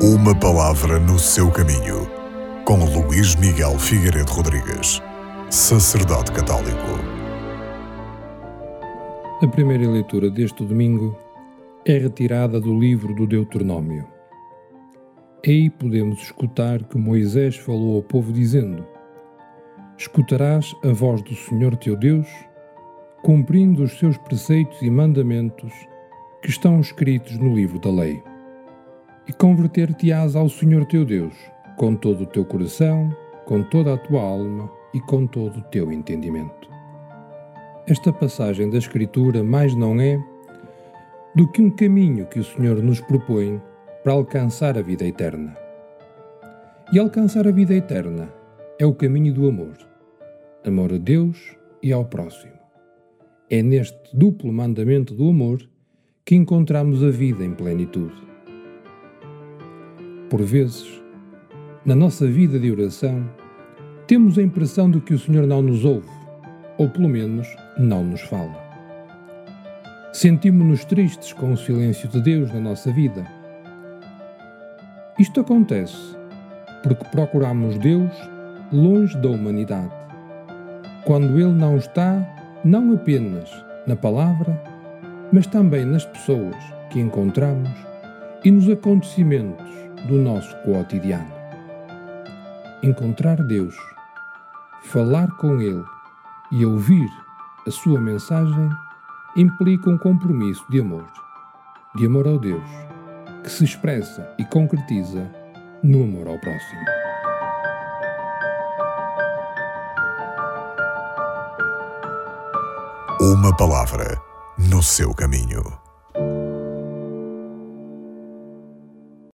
Uma palavra no seu caminho, com Luís Miguel Figueiredo Rodrigues, sacerdote católico. A primeira leitura deste domingo é retirada do livro do Deuteronômio. Aí podemos escutar que Moisés falou ao povo dizendo: Escutarás a voz do Senhor teu Deus, cumprindo os seus preceitos e mandamentos que estão escritos no livro da lei. E converter-te-ás ao Senhor teu Deus, com todo o teu coração, com toda a tua alma e com todo o teu entendimento. Esta passagem da Escritura mais não é do que um caminho que o Senhor nos propõe para alcançar a vida eterna. E alcançar a vida eterna é o caminho do amor. Amor a Deus e ao próximo. É neste duplo mandamento do amor que encontramos a vida em plenitude. Por vezes, na nossa vida de oração, temos a impressão de que o Senhor não nos ouve, ou pelo menos não nos fala. Sentimos-nos tristes com o silêncio de Deus na nossa vida. Isto acontece porque procuramos Deus longe da humanidade, quando Ele não está não apenas na palavra, mas também nas pessoas que encontramos e nos acontecimentos do nosso cotidiano. Encontrar Deus, falar com Ele e ouvir a sua mensagem implica um compromisso de amor, de amor ao Deus, que se expressa e concretiza no amor ao próximo. Uma palavra no seu caminho.